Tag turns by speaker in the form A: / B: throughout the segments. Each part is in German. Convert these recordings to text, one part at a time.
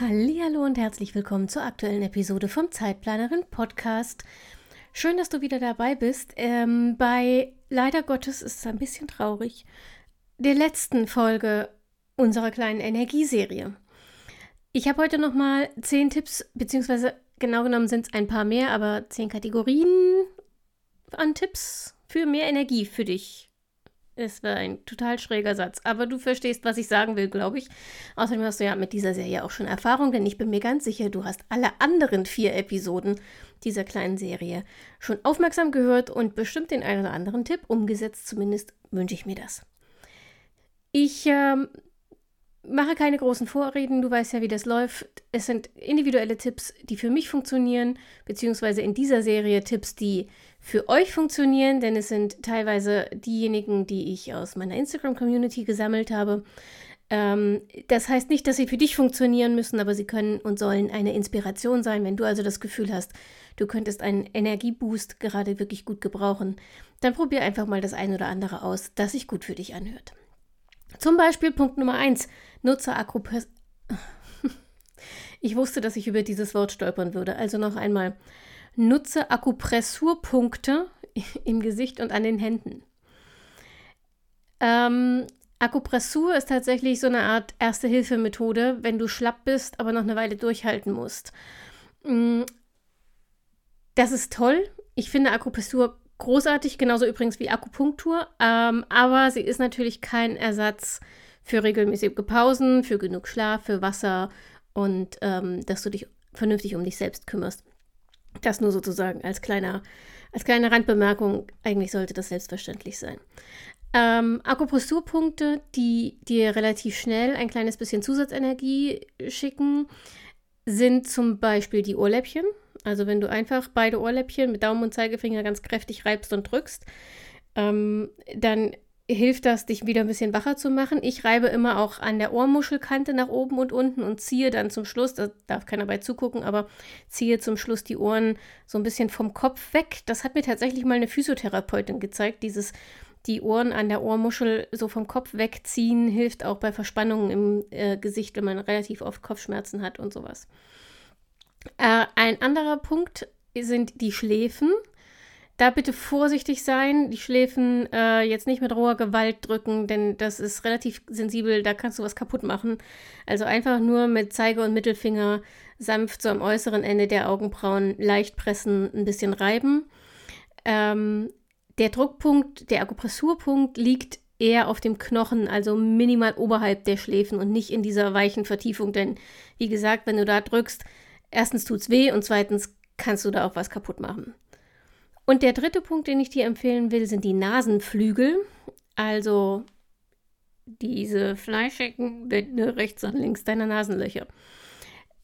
A: Hallo und herzlich willkommen zur aktuellen Episode vom Zeitplanerin Podcast. Schön, dass du wieder dabei bist. Ähm, bei leider Gottes ist es ein bisschen traurig. Der letzten Folge unserer kleinen Energieserie. Ich habe heute noch mal zehn Tipps, beziehungsweise genau genommen sind es ein paar mehr, aber zehn Kategorien an Tipps für mehr Energie für dich es war ein total schräger Satz, aber du verstehst, was ich sagen will, glaube ich. Außerdem hast du ja mit dieser Serie auch schon Erfahrung, denn ich bin mir ganz sicher, du hast alle anderen vier Episoden dieser kleinen Serie schon aufmerksam gehört und bestimmt den einen oder anderen Tipp umgesetzt. Zumindest wünsche ich mir das. Ich ähm, mache keine großen Vorreden, du weißt ja, wie das läuft. Es sind individuelle Tipps, die für mich funktionieren, beziehungsweise in dieser Serie Tipps, die für euch funktionieren, denn es sind teilweise diejenigen, die ich aus meiner Instagram-Community gesammelt habe. Ähm, das heißt nicht, dass sie für dich funktionieren müssen, aber sie können und sollen eine Inspiration sein. Wenn du also das Gefühl hast, du könntest einen Energieboost gerade wirklich gut gebrauchen, dann probier einfach mal das ein oder andere aus, das sich gut für dich anhört. Zum Beispiel Punkt Nummer 1, nutze Akropres. Ich wusste, dass ich über dieses Wort stolpern würde. Also noch einmal. Nutze Akupressurpunkte im Gesicht und an den Händen. Ähm, Akupressur ist tatsächlich so eine Art Erste-Hilfe-Methode, wenn du schlapp bist, aber noch eine Weile durchhalten musst. Mm, das ist toll. Ich finde Akupressur großartig, genauso übrigens wie Akupunktur, ähm, aber sie ist natürlich kein Ersatz für regelmäßige Pausen, für genug Schlaf, für Wasser und ähm, dass du dich vernünftig um dich selbst kümmerst. Das nur sozusagen als kleiner, als kleine Randbemerkung. Eigentlich sollte das selbstverständlich sein. Ähm, Akupressurpunkte, die dir relativ schnell ein kleines bisschen Zusatzenergie schicken, sind zum Beispiel die Ohrläppchen. Also wenn du einfach beide Ohrläppchen mit Daumen und Zeigefinger ganz kräftig reibst und drückst, ähm, dann hilft das, dich wieder ein bisschen wacher zu machen. Ich reibe immer auch an der Ohrmuschelkante nach oben und unten und ziehe dann zum Schluss, da darf keiner bei zugucken, aber ziehe zum Schluss die Ohren so ein bisschen vom Kopf weg. Das hat mir tatsächlich mal eine Physiotherapeutin gezeigt. Dieses, die Ohren an der Ohrmuschel so vom Kopf wegziehen, hilft auch bei Verspannungen im äh, Gesicht, wenn man relativ oft Kopfschmerzen hat und sowas. Äh, ein anderer Punkt sind die Schläfen da bitte vorsichtig sein, die Schläfen äh, jetzt nicht mit roher Gewalt drücken, denn das ist relativ sensibel, da kannst du was kaputt machen. Also einfach nur mit Zeige und Mittelfinger sanft so am äußeren Ende der Augenbrauen leicht pressen, ein bisschen reiben. Ähm, der Druckpunkt, der Akupressurpunkt liegt eher auf dem Knochen, also minimal oberhalb der Schläfen und nicht in dieser weichen Vertiefung, denn wie gesagt, wenn du da drückst, erstens tut es weh und zweitens kannst du da auch was kaputt machen. Und der dritte Punkt, den ich dir empfehlen will, sind die Nasenflügel. Also diese fleischigen Bände rechts und links deiner Nasenlöcher.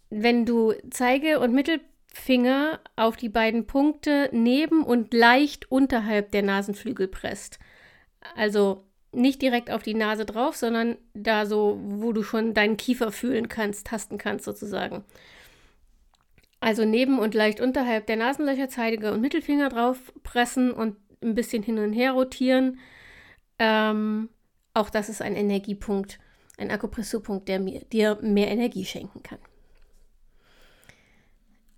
A: Wenn du Zeige- und Mittelfinger auf die beiden Punkte neben und leicht unterhalb der Nasenflügel presst, also nicht direkt auf die Nase drauf, sondern da so, wo du schon deinen Kiefer fühlen kannst, tasten kannst sozusagen. Also neben und leicht unterhalb der Nasenlöcher Zeige und Mittelfinger drauf pressen und ein bisschen hin und her rotieren. Ähm, auch das ist ein Energiepunkt, ein Akupressurpunkt, der mir, dir mehr Energie schenken kann.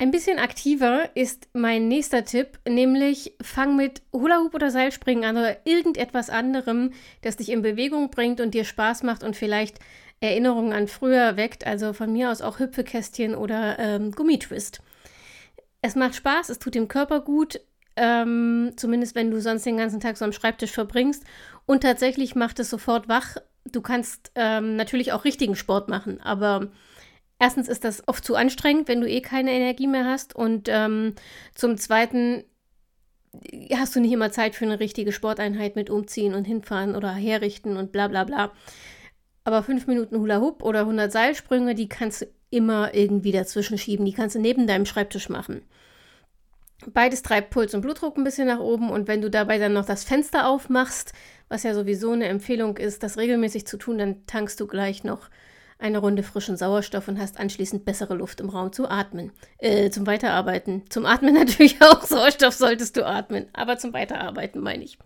A: Ein bisschen aktiver ist mein nächster Tipp, nämlich fang mit Hula Hoop oder Seilspringen an oder irgendetwas anderem, das dich in Bewegung bringt und dir Spaß macht und vielleicht Erinnerungen an früher weckt, also von mir aus auch Hüpfekästchen oder ähm, Gummitwist. Es macht Spaß, es tut dem Körper gut, ähm, zumindest wenn du sonst den ganzen Tag so am Schreibtisch verbringst. Und tatsächlich macht es sofort wach. Du kannst ähm, natürlich auch richtigen Sport machen, aber erstens ist das oft zu anstrengend, wenn du eh keine Energie mehr hast. Und ähm, zum Zweiten hast du nicht immer Zeit für eine richtige Sporteinheit mit umziehen und hinfahren oder herrichten und bla bla bla. Aber fünf Minuten Hula Hoop oder 100 Seilsprünge, die kannst du immer irgendwie dazwischen schieben. Die kannst du neben deinem Schreibtisch machen. Beides treibt Puls und Blutdruck ein bisschen nach oben und wenn du dabei dann noch das Fenster aufmachst, was ja sowieso eine Empfehlung ist, das regelmäßig zu tun, dann tankst du gleich noch eine Runde frischen Sauerstoff und hast anschließend bessere Luft im Raum zu atmen. Äh, zum Weiterarbeiten. Zum Atmen natürlich auch. Sauerstoff solltest du atmen, aber zum Weiterarbeiten meine ich.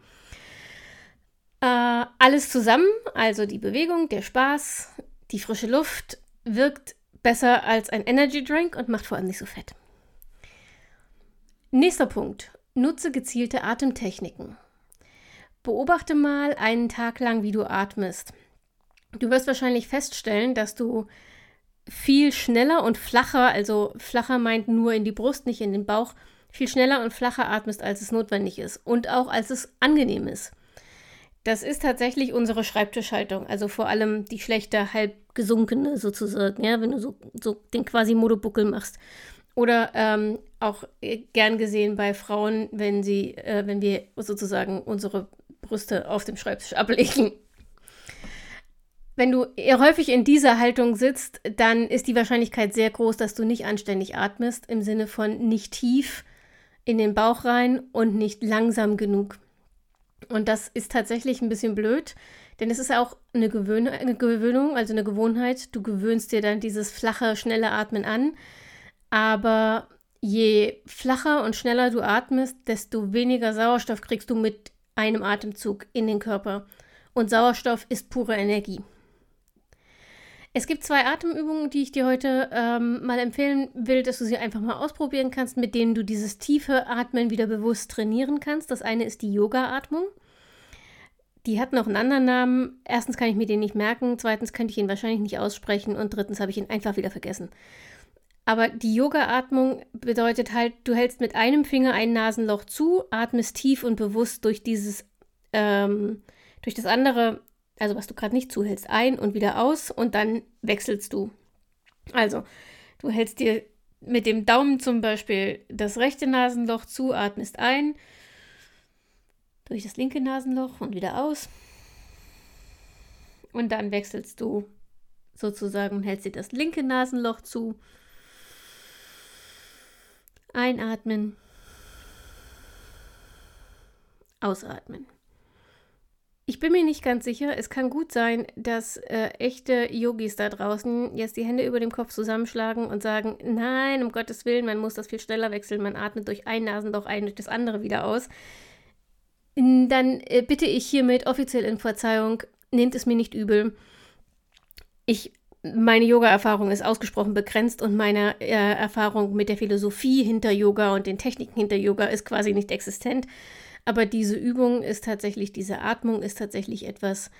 A: Äh, alles zusammen, also die Bewegung, der Spaß, die frische Luft, wirkt besser als ein Energy Drink und macht vor allem nicht so fett. Nächster Punkt. Nutze gezielte Atemtechniken. Beobachte mal einen Tag lang, wie du atmest. Du wirst wahrscheinlich feststellen, dass du viel schneller und flacher, also flacher meint nur in die Brust, nicht in den Bauch, viel schneller und flacher atmest, als es notwendig ist und auch als es angenehm ist. Das ist tatsächlich unsere Schreibtischhaltung, also vor allem die schlechte, halb gesunkene sozusagen, ja, wenn du so, so den quasi Modobuckel machst. Oder ähm, auch gern gesehen bei Frauen, wenn sie, äh, wenn wir sozusagen unsere Brüste auf dem Schreibtisch ablegen. Wenn du eher häufig in dieser Haltung sitzt, dann ist die Wahrscheinlichkeit sehr groß, dass du nicht anständig atmest, im Sinne von nicht tief in den Bauch rein und nicht langsam genug. Und das ist tatsächlich ein bisschen blöd, denn es ist auch eine, Gewöhn eine Gewöhnung, also eine Gewohnheit. Du gewöhnst dir dann dieses flache, schnelle Atmen an. Aber je flacher und schneller du atmest, desto weniger Sauerstoff kriegst du mit einem Atemzug in den Körper. Und Sauerstoff ist pure Energie. Es gibt zwei Atemübungen, die ich dir heute ähm, mal empfehlen will, dass du sie einfach mal ausprobieren kannst, mit denen du dieses tiefe Atmen wieder bewusst trainieren kannst. Das eine ist die Yoga-Atmung. Die hat noch einen anderen Namen. Erstens kann ich mir den nicht merken, zweitens könnte ich ihn wahrscheinlich nicht aussprechen und drittens habe ich ihn einfach wieder vergessen. Aber die Yoga-Atmung bedeutet halt, du hältst mit einem Finger ein Nasenloch zu, atmest tief und bewusst durch dieses, ähm, durch das andere also was du gerade nicht zuhältst, ein und wieder aus und dann wechselst du. Also, du hältst dir mit dem Daumen zum Beispiel das rechte Nasenloch zu, atmest ein, durch das linke Nasenloch und wieder aus. Und dann wechselst du sozusagen und hältst dir das linke Nasenloch zu. Einatmen. Ausatmen. Ich bin mir nicht ganz sicher. Es kann gut sein, dass äh, echte Yogis da draußen jetzt die Hände über dem Kopf zusammenschlagen und sagen, nein, um Gottes Willen, man muss das viel schneller wechseln. Man atmet durch ein Nasenloch ein, durch das andere wieder aus. Dann äh, bitte ich hiermit offiziell in Verzeihung, nehmt es mir nicht übel. Ich meine Yoga-Erfahrung ist ausgesprochen begrenzt und meine äh, Erfahrung mit der Philosophie hinter Yoga und den Techniken hinter Yoga ist quasi nicht existent. Aber diese Übung ist tatsächlich, diese Atmung ist tatsächlich etwas,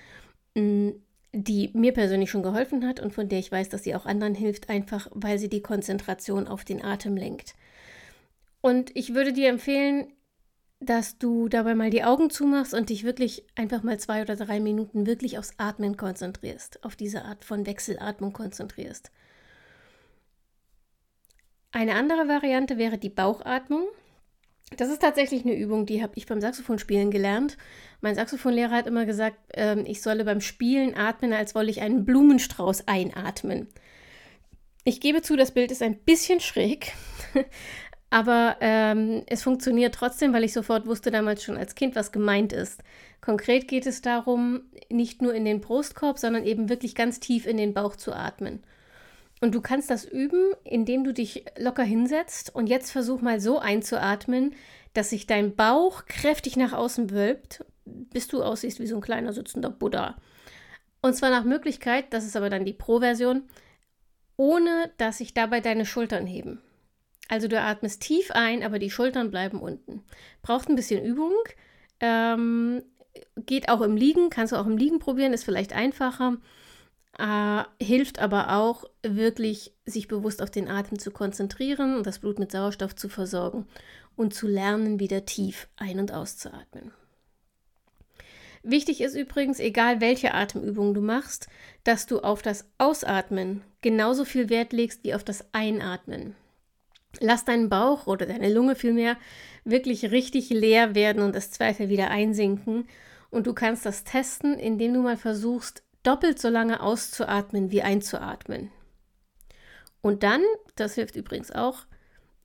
A: mm, die mir persönlich schon geholfen hat und von der ich weiß, dass sie auch anderen hilft, einfach weil sie die Konzentration auf den Atem lenkt. Und ich würde dir empfehlen, dass du dabei mal die Augen zumachst und dich wirklich einfach mal zwei oder drei Minuten wirklich aufs Atmen konzentrierst, auf diese Art von Wechselatmung konzentrierst. Eine andere Variante wäre die Bauchatmung. Das ist tatsächlich eine Übung, die habe ich beim Saxophonspielen gelernt. Mein Saxophonlehrer hat immer gesagt, ähm, ich solle beim Spielen atmen, als wolle ich einen Blumenstrauß einatmen. Ich gebe zu, das Bild ist ein bisschen schräg, aber ähm, es funktioniert trotzdem, weil ich sofort wusste damals schon als Kind, was gemeint ist. Konkret geht es darum, nicht nur in den Brustkorb, sondern eben wirklich ganz tief in den Bauch zu atmen. Und du kannst das üben, indem du dich locker hinsetzt und jetzt versuch mal so einzuatmen, dass sich dein Bauch kräftig nach außen wölbt, bis du aussiehst wie so ein kleiner sitzender Buddha. Und zwar nach Möglichkeit, das ist aber dann die Pro-Version, ohne dass sich dabei deine Schultern heben. Also du atmest tief ein, aber die Schultern bleiben unten. Braucht ein bisschen Übung. Ähm, geht auch im Liegen, kannst du auch im Liegen probieren, ist vielleicht einfacher. Äh, hilft aber auch wirklich, sich bewusst auf den Atem zu konzentrieren und das Blut mit Sauerstoff zu versorgen und zu lernen, wieder tief ein- und auszuatmen. Wichtig ist übrigens, egal welche Atemübung du machst, dass du auf das Ausatmen genauso viel Wert legst wie auf das Einatmen. Lass deinen Bauch oder deine Lunge vielmehr wirklich richtig leer werden und das Zweifel wieder einsinken. Und du kannst das testen, indem du mal versuchst, doppelt so lange auszuatmen wie einzuatmen. Und dann, das hilft übrigens auch,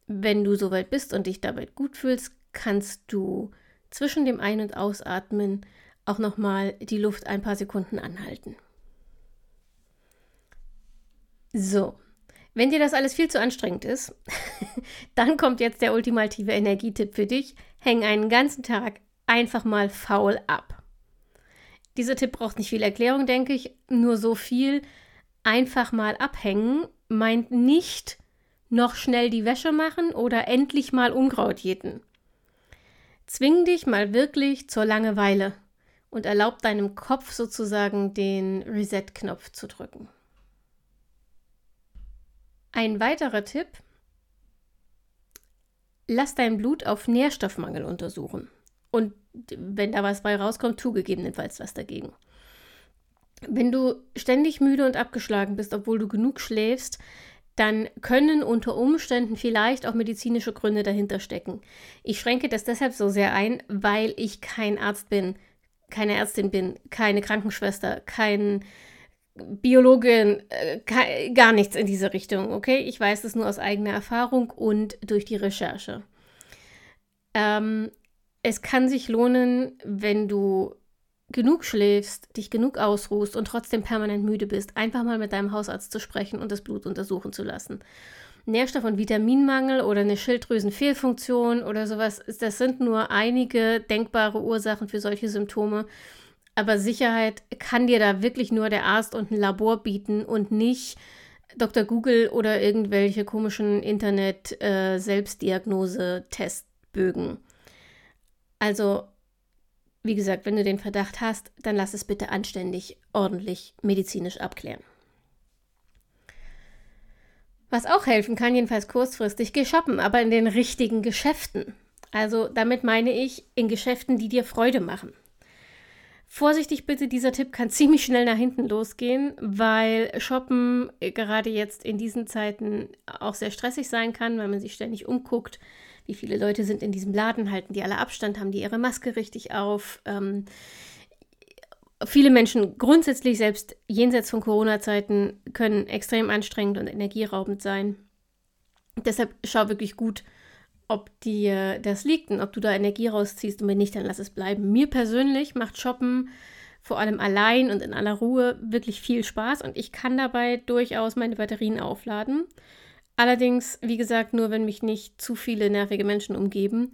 A: wenn du soweit bist und dich dabei gut fühlst, kannst du zwischen dem Ein- und Ausatmen auch nochmal die Luft ein paar Sekunden anhalten. So, wenn dir das alles viel zu anstrengend ist, dann kommt jetzt der ultimative Energietipp für dich. Häng einen ganzen Tag einfach mal faul ab. Dieser Tipp braucht nicht viel Erklärung, denke ich, nur so viel. Einfach mal abhängen meint nicht noch schnell die Wäsche machen oder endlich mal Unkraut jäten. Zwing dich mal wirklich zur Langeweile und erlaub deinem Kopf sozusagen den Reset-Knopf zu drücken. Ein weiterer Tipp, lass dein Blut auf Nährstoffmangel untersuchen. Und wenn da was bei rauskommt, tu gegebenenfalls was dagegen. Wenn du ständig müde und abgeschlagen bist, obwohl du genug schläfst, dann können unter Umständen vielleicht auch medizinische Gründe dahinter stecken. Ich schränke das deshalb so sehr ein, weil ich kein Arzt bin, keine Ärztin bin, keine Krankenschwester, kein Biologin, äh, gar nichts in diese Richtung, okay? Ich weiß das nur aus eigener Erfahrung und durch die Recherche. Ähm, es kann sich lohnen, wenn du genug schläfst, dich genug ausruhst und trotzdem permanent müde bist, einfach mal mit deinem Hausarzt zu sprechen und das Blut untersuchen zu lassen. Nährstoff- und Vitaminmangel oder eine Schilddrüsenfehlfunktion oder sowas, das sind nur einige denkbare Ursachen für solche Symptome. Aber Sicherheit kann dir da wirklich nur der Arzt und ein Labor bieten und nicht Dr. Google oder irgendwelche komischen Internet-Selbstdiagnose-Testbögen. Also wie gesagt, wenn du den Verdacht hast, dann lass es bitte anständig, ordentlich medizinisch abklären. Was auch helfen kann, jedenfalls kurzfristig, geh shoppen, aber in den richtigen Geschäften. Also damit meine ich in Geschäften, die dir Freude machen. Vorsichtig bitte, dieser Tipp kann ziemlich schnell nach hinten losgehen, weil Shoppen gerade jetzt in diesen Zeiten auch sehr stressig sein kann, weil man sich ständig umguckt, wie viele Leute sind in diesem Laden, halten die alle Abstand, haben die ihre Maske richtig auf. Ähm, viele Menschen grundsätzlich, selbst jenseits von Corona-Zeiten, können extrem anstrengend und energieraubend sein. Deshalb schau wirklich gut, ob dir das liegt und ob du da Energie rausziehst und wenn nicht, dann lass es bleiben. Mir persönlich macht Shoppen vor allem allein und in aller Ruhe wirklich viel Spaß und ich kann dabei durchaus meine Batterien aufladen. Allerdings, wie gesagt, nur wenn mich nicht zu viele nervige Menschen umgeben.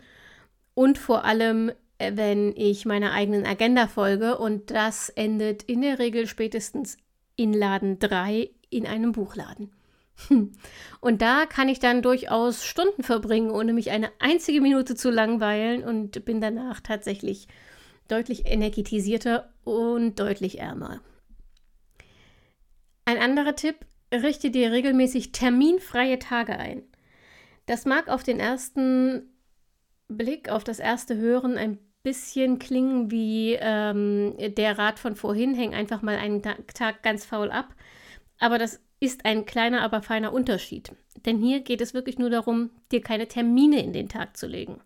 A: Und vor allem, äh, wenn ich meiner eigenen Agenda folge. Und das endet in der Regel spätestens in Laden 3 in einem Buchladen. Und da kann ich dann durchaus Stunden verbringen, ohne mich eine einzige Minute zu langweilen und bin danach tatsächlich deutlich energetisierter und deutlich ärmer. Ein anderer Tipp, richte dir regelmäßig terminfreie Tage ein. Das mag auf den ersten Blick, auf das erste Hören ein bisschen klingen wie ähm, der Rat von vorhin, häng einfach mal einen Tag ganz faul ab. Aber das ist ein kleiner, aber feiner Unterschied. Denn hier geht es wirklich nur darum, dir keine Termine in den Tag zu legen.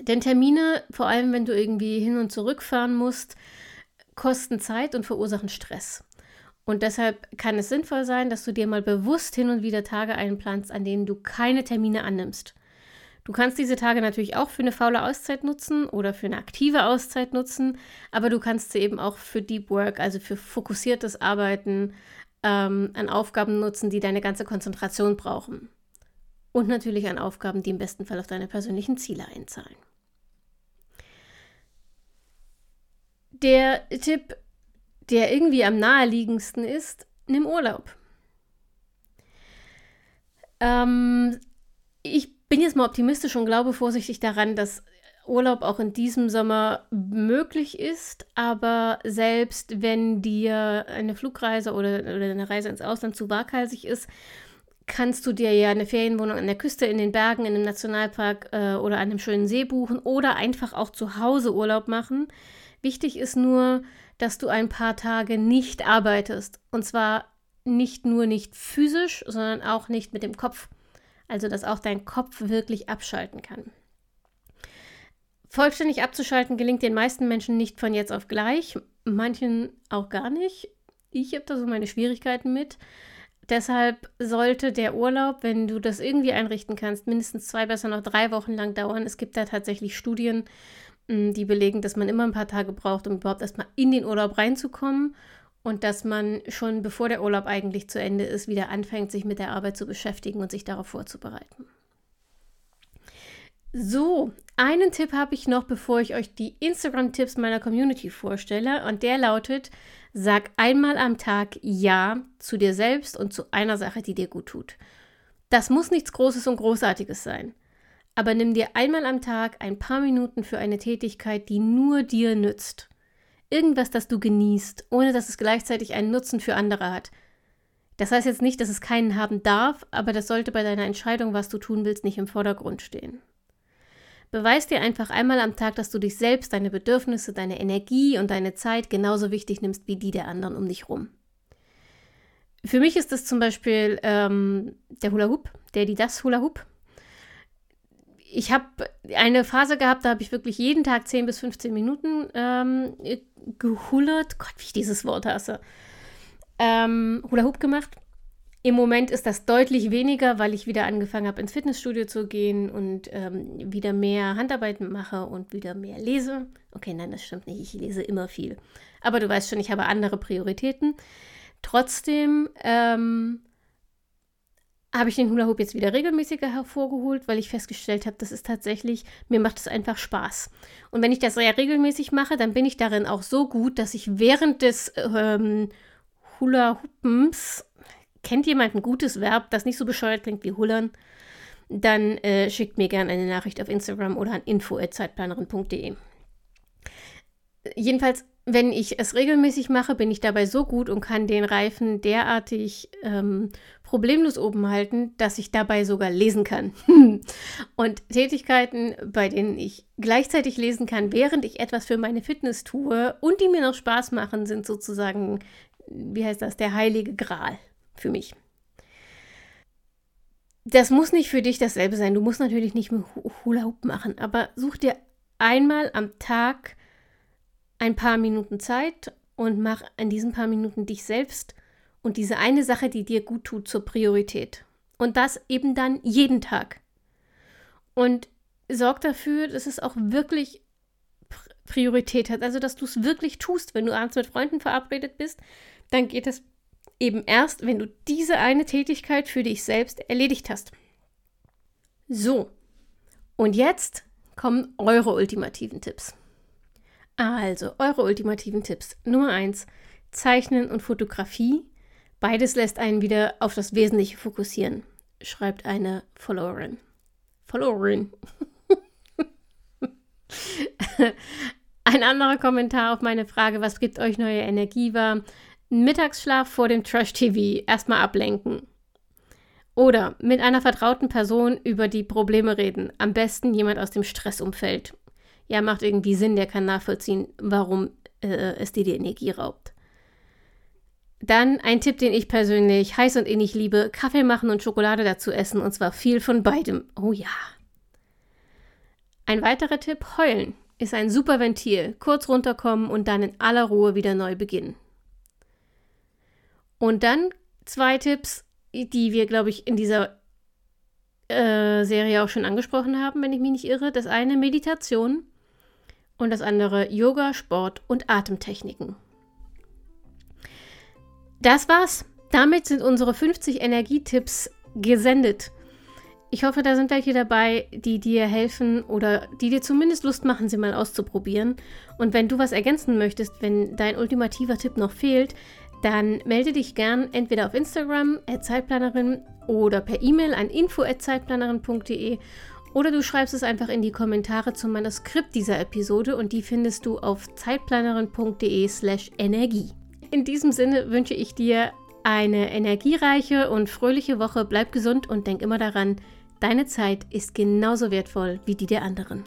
A: Denn Termine, vor allem wenn du irgendwie hin und zurück fahren musst, kosten Zeit und verursachen Stress. Und deshalb kann es sinnvoll sein, dass du dir mal bewusst hin und wieder Tage einplanst, an denen du keine Termine annimmst. Du kannst diese Tage natürlich auch für eine faule Auszeit nutzen oder für eine aktive Auszeit nutzen, aber du kannst sie eben auch für Deep Work, also für fokussiertes Arbeiten ähm, an Aufgaben nutzen, die deine ganze Konzentration brauchen. Und natürlich an Aufgaben, die im besten Fall auf deine persönlichen Ziele einzahlen. Der Tipp der irgendwie am naheliegendsten ist, nimm Urlaub. Ähm, ich bin jetzt mal optimistisch und glaube vorsichtig daran, dass Urlaub auch in diesem Sommer möglich ist, aber selbst wenn dir eine Flugreise oder, oder eine Reise ins Ausland zu waghalsig ist, kannst du dir ja eine Ferienwohnung an der Küste, in den Bergen, in einem Nationalpark äh, oder an einem schönen See buchen oder einfach auch zu Hause Urlaub machen. Wichtig ist nur, dass du ein paar Tage nicht arbeitest. Und zwar nicht nur nicht physisch, sondern auch nicht mit dem Kopf. Also, dass auch dein Kopf wirklich abschalten kann. Vollständig abzuschalten gelingt den meisten Menschen nicht von jetzt auf gleich. manchen auch gar nicht. Ich habe da so meine Schwierigkeiten mit. Deshalb sollte der Urlaub, wenn du das irgendwie einrichten kannst, mindestens zwei, besser noch drei Wochen lang dauern. Es gibt da tatsächlich Studien, die belegen, dass man immer ein paar Tage braucht, um überhaupt erstmal in den Urlaub reinzukommen und dass man schon bevor der Urlaub eigentlich zu Ende ist, wieder anfängt, sich mit der Arbeit zu beschäftigen und sich darauf vorzubereiten. So, einen Tipp habe ich noch, bevor ich euch die Instagram-Tipps meiner Community vorstelle. Und der lautet, sag einmal am Tag Ja zu dir selbst und zu einer Sache, die dir gut tut. Das muss nichts Großes und Großartiges sein. Aber nimm dir einmal am Tag ein paar Minuten für eine Tätigkeit, die nur dir nützt. Irgendwas, das du genießt, ohne dass es gleichzeitig einen Nutzen für andere hat. Das heißt jetzt nicht, dass es keinen haben darf, aber das sollte bei deiner Entscheidung, was du tun willst, nicht im Vordergrund stehen. Beweis dir einfach einmal am Tag, dass du dich selbst, deine Bedürfnisse, deine Energie und deine Zeit genauso wichtig nimmst wie die der anderen um dich rum. Für mich ist das zum Beispiel ähm, der Hula Hoop, der die das Hula Hoop. Ich habe eine Phase gehabt, da habe ich wirklich jeden Tag 10 bis 15 Minuten ähm, gehullert. Gott, wie ich dieses Wort hasse. Ähm, Hula Hoop gemacht. Im Moment ist das deutlich weniger, weil ich wieder angefangen habe, ins Fitnessstudio zu gehen und ähm, wieder mehr Handarbeiten mache und wieder mehr lese. Okay, nein, das stimmt nicht. Ich lese immer viel. Aber du weißt schon, ich habe andere Prioritäten. Trotzdem ähm, habe ich den Hula Hoop jetzt wieder regelmäßiger hervorgeholt, weil ich festgestellt habe, das ist tatsächlich, mir macht es einfach Spaß. Und wenn ich das sehr regelmäßig mache, dann bin ich darin auch so gut, dass ich während des ähm, Hula Hoopens kennt jemand ein gutes Verb, das nicht so bescheuert klingt wie hullern, dann äh, schickt mir gerne eine Nachricht auf Instagram oder an info.zeitplanerin.de. Jedenfalls, wenn ich es regelmäßig mache, bin ich dabei so gut und kann den Reifen derartig ähm, problemlos oben halten, dass ich dabei sogar lesen kann. und Tätigkeiten, bei denen ich gleichzeitig lesen kann, während ich etwas für meine Fitness tue und die mir noch Spaß machen, sind sozusagen, wie heißt das, der heilige Gral für mich. Das muss nicht für dich dasselbe sein. Du musst natürlich nicht mit Hula Hoop machen, aber such dir einmal am Tag ein paar Minuten Zeit und mach in diesen paar Minuten dich selbst und diese eine Sache, die dir gut tut, zur Priorität. Und das eben dann jeden Tag. Und sorg dafür, dass es auch wirklich Priorität hat. Also, dass du es wirklich tust. Wenn du abends mit Freunden verabredet bist, dann geht es eben erst, wenn du diese eine Tätigkeit für dich selbst erledigt hast. So, und jetzt kommen eure ultimativen Tipps. Also, eure ultimativen Tipps. Nummer 1, Zeichnen und Fotografie. Beides lässt einen wieder auf das Wesentliche fokussieren, schreibt eine Followerin. Followerin. Ein anderer Kommentar auf meine Frage, was gibt euch neue Energie war, Mittagsschlaf vor dem Trash-TV erstmal ablenken. Oder mit einer vertrauten Person über die Probleme reden. Am besten jemand aus dem Stressumfeld. Ja, macht irgendwie Sinn, der kann nachvollziehen, warum äh, es dir die Energie raubt. Dann ein Tipp, den ich persönlich heiß und innig liebe: Kaffee machen und Schokolade dazu essen und zwar viel von beidem. Oh ja. Ein weiterer Tipp: Heulen ist ein super Ventil. Kurz runterkommen und dann in aller Ruhe wieder neu beginnen. Und dann zwei Tipps, die wir, glaube ich, in dieser äh, Serie auch schon angesprochen haben, wenn ich mich nicht irre. Das eine Meditation und das andere Yoga, Sport und Atemtechniken. Das war's. Damit sind unsere 50 Energietipps gesendet. Ich hoffe, da sind welche dabei, die dir helfen oder die dir zumindest Lust machen, sie mal auszuprobieren. Und wenn du was ergänzen möchtest, wenn dein ultimativer Tipp noch fehlt, dann melde dich gern entweder auf Instagram Zeitplanerin oder per E-Mail an info@zeitplanerin.de oder du schreibst es einfach in die Kommentare zum Manuskript dieser Episode und die findest du auf zeitplanerin.de/energie. In diesem Sinne wünsche ich dir eine energiereiche und fröhliche Woche. Bleib gesund und denk immer daran, deine Zeit ist genauso wertvoll wie die der anderen.